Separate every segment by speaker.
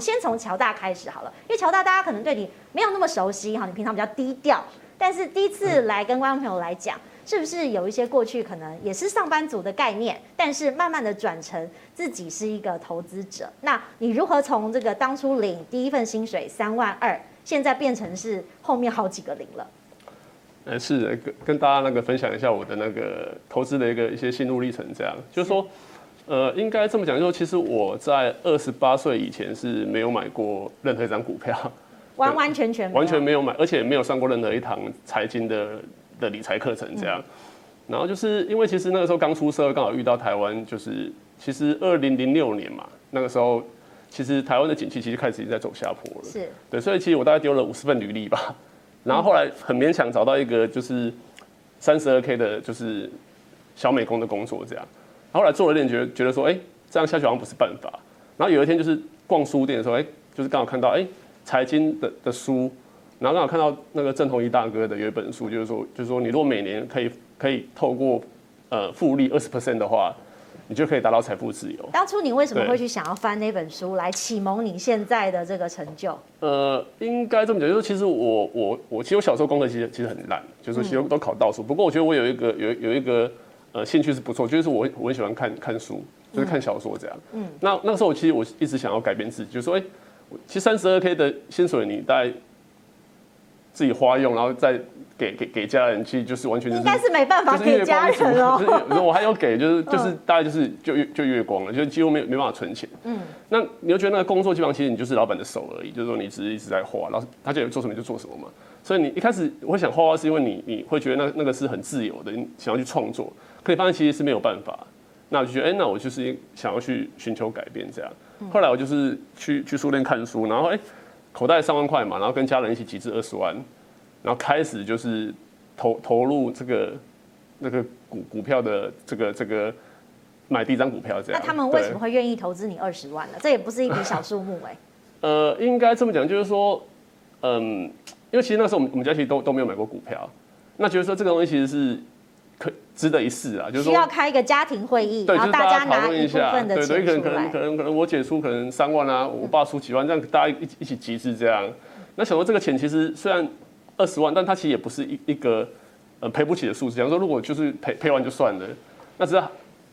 Speaker 1: 先从乔大开始好了，因为乔大大家可能对你没有那么熟悉哈，你平常比较低调，但是第一次来跟观众朋友来讲，是不是有一些过去可能也是上班族的概念，但是慢慢的转成自己是一个投资者？那你如何从这个当初领第一份薪水三万二，现在变成是后面好几个零了？
Speaker 2: 呃，是跟跟大家那个分享一下我的那个投资的一个一些心路历程，这样就是说。呃，应该这么讲，就是其实我在二十八岁以前是没有买过任何一张股票，
Speaker 1: 完完全全
Speaker 2: 完全没有买，而且没有上过任何一堂财经的的理财课程这样。嗯、然后就是因为其实那个时候刚出社，刚好遇到台湾，就是其实二零零六年嘛，那个时候其实台湾的景气其实开始已经在走下坡了，
Speaker 1: 是
Speaker 2: 对，所以其实我大概丢了五十份履历吧，然后后来很勉强找到一个就是三十二 K 的，就是小美工的工作这样。后来做了一点，觉得觉得说，哎，这样下去好像不是办法。然后有一天就是逛书店的时候，哎，就是刚好看到哎财经的的书，然后刚好看到那个郑同一大哥的有一本书，就是说，就是说你如果每年可以可以透过呃复利二十 percent 的话，你就可以达到财富自由。
Speaker 1: 当初你为什么会去想要翻那本书来启蒙你现在的这个成就？
Speaker 2: 呃，应该这么讲，就是其实我我我其实我小时候功课其实其实很烂，就是其实都考倒数。不过我觉得我有一个有有一个。呃，兴趣是不错，就是我我很喜欢看看书，就是看小说这样。嗯，那那个时候我其实我一直想要改变自己，就是说，哎，其实三十二 K 的薪水你大概自己花用，然后再给给给家人，其实就是完全就是
Speaker 1: 应该是没办法给家人哦。
Speaker 2: 就是我还要给，就是就是大概就是就月就月光了，就几乎没没办法存钱。嗯，那你又觉得那个工作基本上其实你就是老板的手而已，就是说你只是一直在花，然后他叫你做什么就做什么嘛。所以你一开始我会想画画，是因为你你会觉得那那个是很自由的，你想要去创作。可以发现其实是没有办法，那我就觉得，哎、欸，那我就是想要去寻求改变这样。后来我就是去去书店看书，然后哎、欸，口袋三万块嘛，然后跟家人一起集资二十万，然后开始就是投投入这个那个股股票的这个这个买第一张股票这样。
Speaker 1: 那他们为什么会愿意投资你二十万呢？这也不是一笔小数目哎、欸。
Speaker 2: 呃，应该这么讲，就是说，嗯，因为其实那时候我们我们家其实都都没有买过股票，那觉得说这个东西其实是。可值得一试啊，就是说需
Speaker 1: 要开一个家庭会
Speaker 2: 议，
Speaker 1: 然后大家讨论一下，
Speaker 2: 对对，可能可能可能可能我姐出可能三万啊，我爸出几万，这样大家一起一起集资这样。那想说这个钱其实虽然二十万，但它其实也不是一一个呃赔不起的数字。假如说如果就是赔赔完就算了，那只是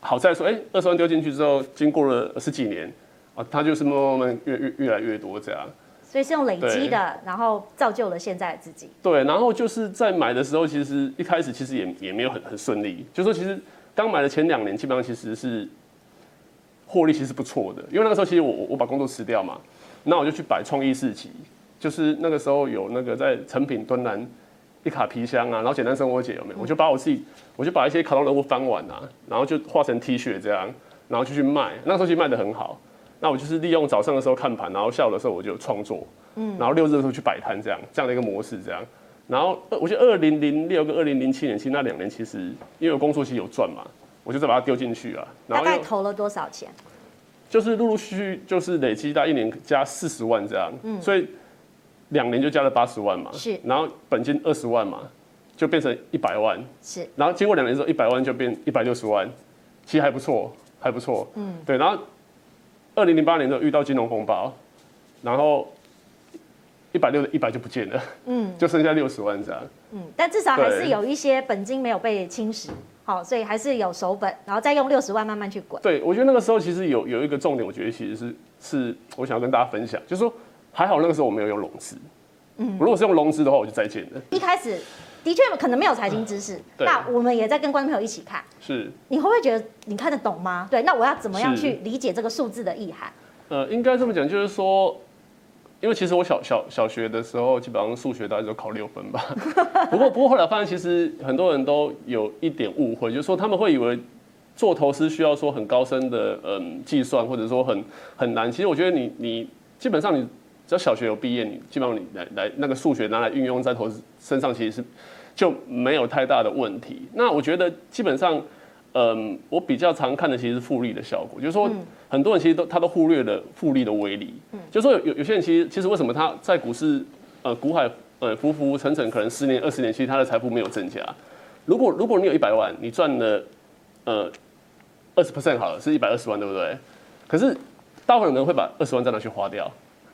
Speaker 2: 好在说，哎，二十万丢进去之后，经过了十几年啊，它就是慢慢慢慢越越越来越多这样。
Speaker 1: 所以是用累积的，然后造就了现在的自己。
Speaker 2: 对，然后就是在买的时候，其实一开始其实也也没有很很顺利。就说其实刚买的前两年，基本上其实是获利其实不错的，因为那个时候其实我我把工作辞掉嘛，那我就去摆创意市集，就是那个时候有那个在成品敦南一卡皮箱啊，然后简单生活节有没有？我就把我自己，我就把一些卡通人物翻完啊，然后就画成 T 恤这样，然后就去卖。那个时候其实卖的很好。那我就是利用早上的时候看盘，然后下午的时候我就创作，嗯，然后六日的时候去摆摊，这样这样的一个模式，这样。然后我觉得二零零六跟二零零七年，其实那两年其实因为我工作期有赚嘛，我就再把它丢进去啊。然后
Speaker 1: 大概投了多少钱？
Speaker 2: 就是陆陆续续就是累积到一年加四十万这样，嗯，所以两年就加了八十万嘛，
Speaker 1: 是。
Speaker 2: 然后本金二十万嘛，就变成一百万，
Speaker 1: 是。
Speaker 2: 然后经过两年之后，一百万就变一百六十万，其实还不错，还不错，嗯，对。然后。二零零八年的遇到金融风暴，然后一百六的一百就不见了，嗯，就剩下六十万这样，
Speaker 1: 嗯，但至少还是有一些本金没有被侵蚀，好，所以还是有手本，然后再用六十万慢慢去滚。
Speaker 2: 对，我觉得那个时候其实有有一个重点，我觉得其实是是我想要跟大家分享，就是说还好那个时候我没有用融资，嗯，如果是用融资的话，我就再见了。
Speaker 1: 一开始。的确可能没有财经知识，嗯、那我们也在跟观众朋友一起看。
Speaker 2: 是，
Speaker 1: 你会不会觉得你看得懂吗？对，那我要怎么样去理解这个数字的意涵？
Speaker 2: 呃，应该这么讲，就是说，因为其实我小小小学的时候，基本上数学大概就考六分吧。不过不过后来发现，其实很多人都有一点误会，就是说他们会以为做投资需要说很高深的嗯计算，或者说很很难。其实我觉得你你基本上你。只要小学有毕业，你基本上你来来那个数学拿来运用在投资身上，其实是就没有太大的问题。那我觉得基本上，嗯，我比较常看的其实是复利的效果，就是说很多人其实都他都忽略了复利的威力。就是说有有些人其实其实为什么他在股市呃股海呃浮浮沉沉，可能十年二十年，其实他的财富没有增加。如果如果你有一百万，你赚了呃二十 percent 好了，是一百二十万，对不对？可是大部分人会把二十万再拿去花掉。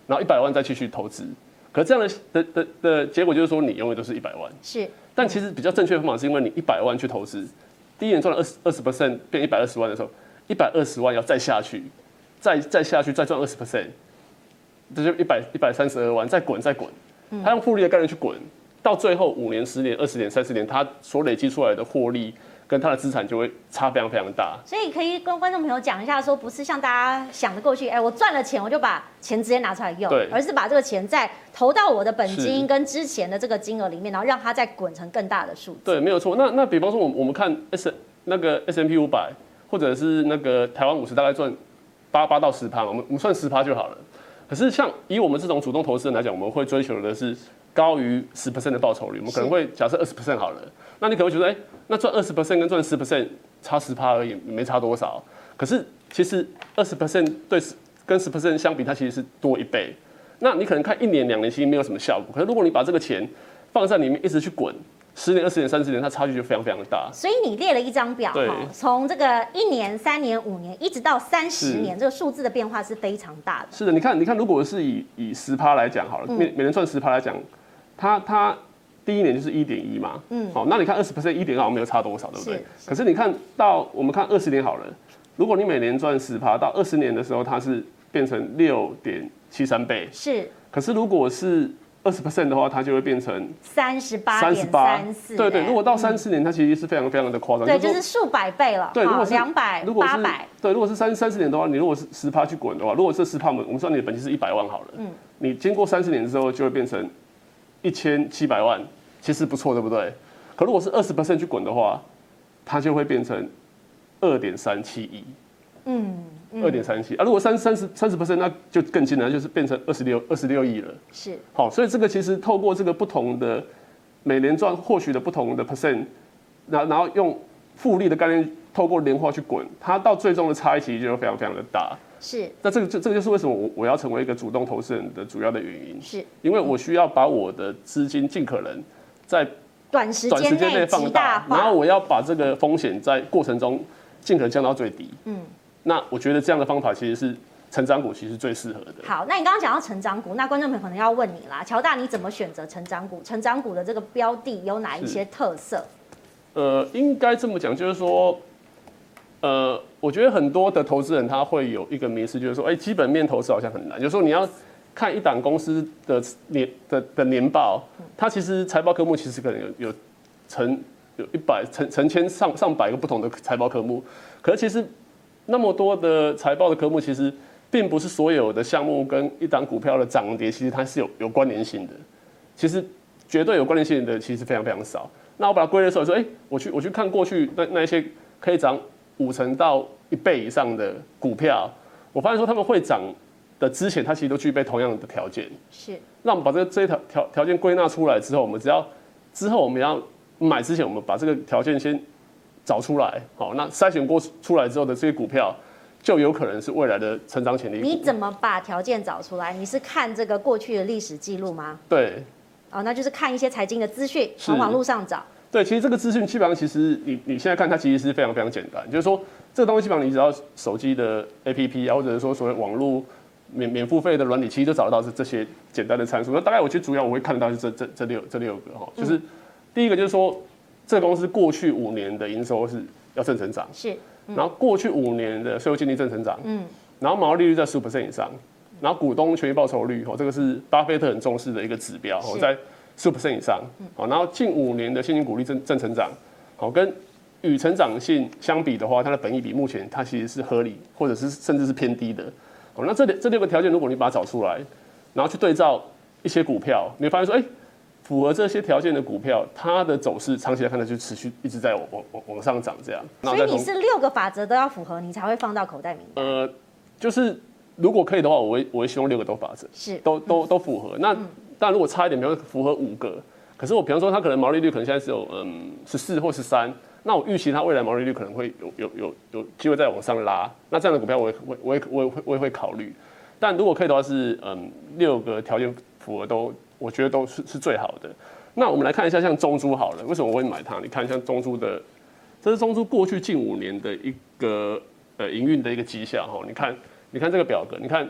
Speaker 2: 然后一百万再继续投资。可是这样的的的的结果就是说，你永远都是一百万。
Speaker 1: 是。
Speaker 2: 但其实比较正确的方法是因为你一百万去投资，第一年赚了二十二十 percent 变一百二十万的时候，一百二十万要再下去，再再下去再赚二十 percent，这就一百一百三十二万再滚再滚，他用复利的概念去滚，到最后五年、十年、二十年、三十年，他所累积出来的获利。跟他的资产就会差非常非常大，
Speaker 1: 所以可以跟观众朋友讲一下，说不是像大家想的过去，哎，我赚了钱我就把钱直接拿出来用，
Speaker 2: 对，
Speaker 1: 而是把这个钱再投到我的本金跟之前的这个金额里面，然后让它再滚成更大的数字。
Speaker 2: 对，没有错。那那比方说，我我们看 S 那个 S M P 五百，或者是那个台湾五十，大概赚八八到十趴，我们我们算十趴就好了。可是像以我们这种主动投资人来讲，我们会追求的是高于十 percent 的报酬率，我们可能会假设二十 percent 好了。那你可能会觉得，哎、欸，那赚二十 percent 跟赚十 percent 差十趴而已，没差多少。可是其实二十 percent 对跟十 percent 相比，它其实是多一倍。那你可能看一年两年其实没有什么效果，可是如果你把这个钱放在里面一直去滚，十年、二十年、三十年，它差距就非常非常的大。
Speaker 1: 所以你列了一张表哈，从这个一年、三年、五年，一直到三十年，这个数字的变化是非常大的。
Speaker 2: 是的，你看，你看，如果是以以十趴来讲好了，每每年赚十趴来讲，它它。第一年就是一点一嘛，嗯，好，那你看二十 percent 一点二，没有差多少，对不对？可是你看到我们看二十年好了，如果你每年赚十趴，到二十年的时候，它是变成六点七三倍，
Speaker 1: 是。
Speaker 2: 可是如果是二十 percent 的话，它就会变成
Speaker 1: 三十八点三四。
Speaker 2: 对对，如果到三四年，它其实是非常非常的夸张，
Speaker 1: 对，就是数百倍了。
Speaker 2: 对，如果是
Speaker 1: 两百，如果八百，
Speaker 2: 对，如果是三三十年的话，你如果是十趴去滚的话，如果是十趴，我们我们算你的本金是一百万好了，嗯，你经过三十年之后，就会变成一千七百万。其实不错，对不对？可如果是二十 percent 去滚的话，它就会变成二点三七亿。嗯，二点三七啊。如果三三十三十 percent，那就更近了，就是变成二十六二十六亿了。
Speaker 1: 是。
Speaker 2: 好，所以这个其实透过这个不同的每年赚获取的不同的 percent，然然后用复利的概念，透过年化去滚，它到最终的差异其实就非常非常的大。
Speaker 1: 是。
Speaker 2: 那这个就这个就是为什么我我要成为一个主动投资人的主要的原因。
Speaker 1: 是。
Speaker 2: 因为我需要把我的资金尽可能。在
Speaker 1: 短时间内放大，
Speaker 2: 然后我要把这个风险在过程中尽可能降到最低。嗯，那我觉得这样的方法其实是成长股，其实最适合的。
Speaker 1: 好，那你刚刚讲到成长股，那观众朋友可能要问你啦，乔大你怎么选择成长股？成长股的这个标的有哪一些特色？
Speaker 2: 呃，应该这么讲，就是说，呃，我觉得很多的投资人他会有一个迷思，就是说，哎、基本面投资好像很难，就是说你要。看一档公司的年的的年报，它其实财报科目其实可能有有成有一百成成千上上百个不同的财报科目，可是其实那么多的财报的科目，其实并不是所有的项目跟一档股票的涨跌，其实它是有有关联性的。其实绝对有关联性的其实非常非常少。那我把它归类出来说，哎，我去我去看过去那那一些可以涨五成到一倍以上的股票，我发现说他们会涨。的之前，它其实都具备同样的条件。
Speaker 1: 是。
Speaker 2: 那我们把这个这一条条条件归纳出来之后，我们只要之后我们要买之前，我们把这个条件先找出来。好，那筛选过出来之后的这些股票，就有可能是未来的成长潜力。
Speaker 1: 你怎么把条件找出来？你是看这个过去的历史记录吗？
Speaker 2: 对。
Speaker 1: 哦，那就是看一些财经的资讯，从网络上找。
Speaker 2: 对，其实这个资讯基本上，其实你你现在看它，其实是非常非常简单。就是说，这个东西基本上你只要手机的 APP 啊，或者是说所谓网络。免免付费的软体其实就找得到是这些简单的参数。那大概我其实主要我会看得到是这这这六这六个哈，就是第一个就是说，这个公司过去五年的营收是要正成长，
Speaker 1: 是，
Speaker 2: 然后过去五年的税后净利正成长，嗯，然后毛利率在十五 percent 以上，然后股东权益报酬率哈，这个是巴菲特很重视的一个指标，哦，在十五 percent 以上，好，然后近五年的现金股利正正成长，好，跟与成长性相比的话，它的本益比目前它其实是合理，或者是甚至是偏低的。好，那这里这六个条件，如果你把它找出来，然后去对照一些股票，你会发现说，哎，符合这些条件的股票，它的走势长期来看呢，就持续一直在往往往上涨这样。
Speaker 1: 所以你是六个法则都要符合，你才会放到口袋名单。
Speaker 2: 呃，就是如果可以的话，我会我会希望六个都法则
Speaker 1: 是
Speaker 2: 都都都符合。那但如果差一点，比如说符合五个，可是我比方说它可能毛利率可能现在只有嗯十四或十三。那我预期它未来毛利率可能会有有有有机会再往上拉，那这样的股票我也我我也我也会我也会考虑，但如果可以的话是嗯六个条件符合都我觉得都是是最好的。那我们来看一下像中珠好了，为什么我会买它？你看像中珠的，这是中珠过去近五年的一个呃营运的一个绩效哈，你看你看这个表格，你看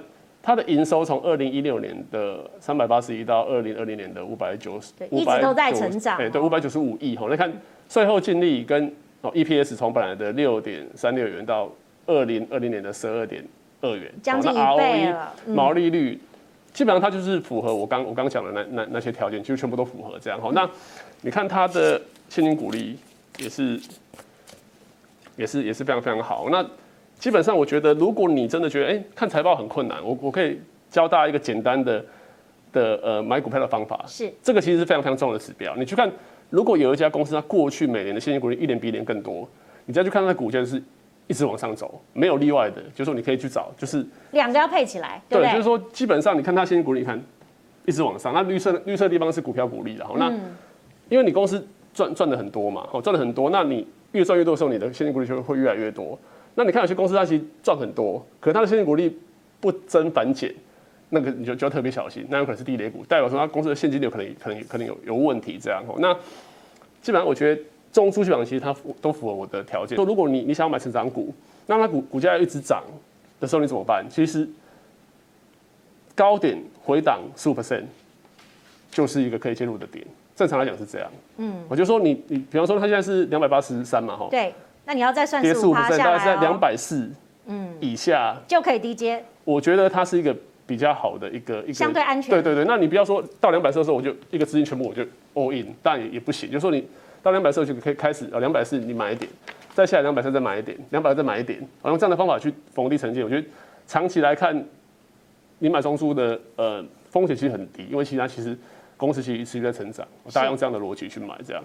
Speaker 2: 它的营收从二零一六年的三百八十一到二零二零年的五百九十，
Speaker 1: 对，一直都在成长。
Speaker 2: 哎，对，五百九十五亿哈。那看税后净利跟哦 EPS 从本来的六点三六元到二零二零年的十二点二元，
Speaker 1: 将近一倍了。
Speaker 2: 毛利率基本上它就是符合我刚我刚讲的那那那些条件，就全部都符合这样哈。那你看它的现金股利也是也是也是非常非常好。那基本上，我觉得如果你真的觉得，哎、欸，看财报很困难，我我可以教大家一个简单的的呃买股票的方法。
Speaker 1: 是，
Speaker 2: 这个其实是非常非常重要的指标。你去看，如果有一家公司它过去每年的现金股利一年比一年更多，你再去看它的股价就是一直往上走，没有例外的，就是说你可以去找，就是
Speaker 1: 两个要配起来，对，对，
Speaker 2: 就是说基本上你看它现金股利，你看一直往上，那绿色绿色的地方是股票股利，然后那、嗯、因为你公司赚赚的很多嘛，哦赚的很多，那你越赚越多的时候，你的现金股利就会越来越多。那你看有些公司它其实赚很多，可是它的现金股利不增反减，那个你就就要特别小心，那有可能是地雷股，代表说它公司的现金流可能可能可能有有问题这样哦。那基本上我觉得中租券其实它都符合我的条件。说如果你你想要买成长股，那它股股价一直涨的时候你怎么办？其实高点回档十五 percent 就是一个可以介入的点。正常来讲是这样。嗯，我就说你你比方说它现在是两百八十三嘛，哈。
Speaker 1: 对。那你要再算十五趴下来，大概是在
Speaker 2: 两百四，嗯，以下
Speaker 1: 就可以低接。
Speaker 2: 我觉得它是一个比较好的一个一个
Speaker 1: 相对安全。
Speaker 2: 对对对，那你不要说到两百四的时候，我就一个资金全部我就 all in，但也也不行。就是说你到两百四就可以开始啊，两百四你买一点，再下来两百三再买一点，两百再买一点，用这样的方法去逢低承接。我觉得长期来看，你买中租的呃风险其实很低，因为其他其实公司其实一直在成长，大家用这样的逻辑去买这样。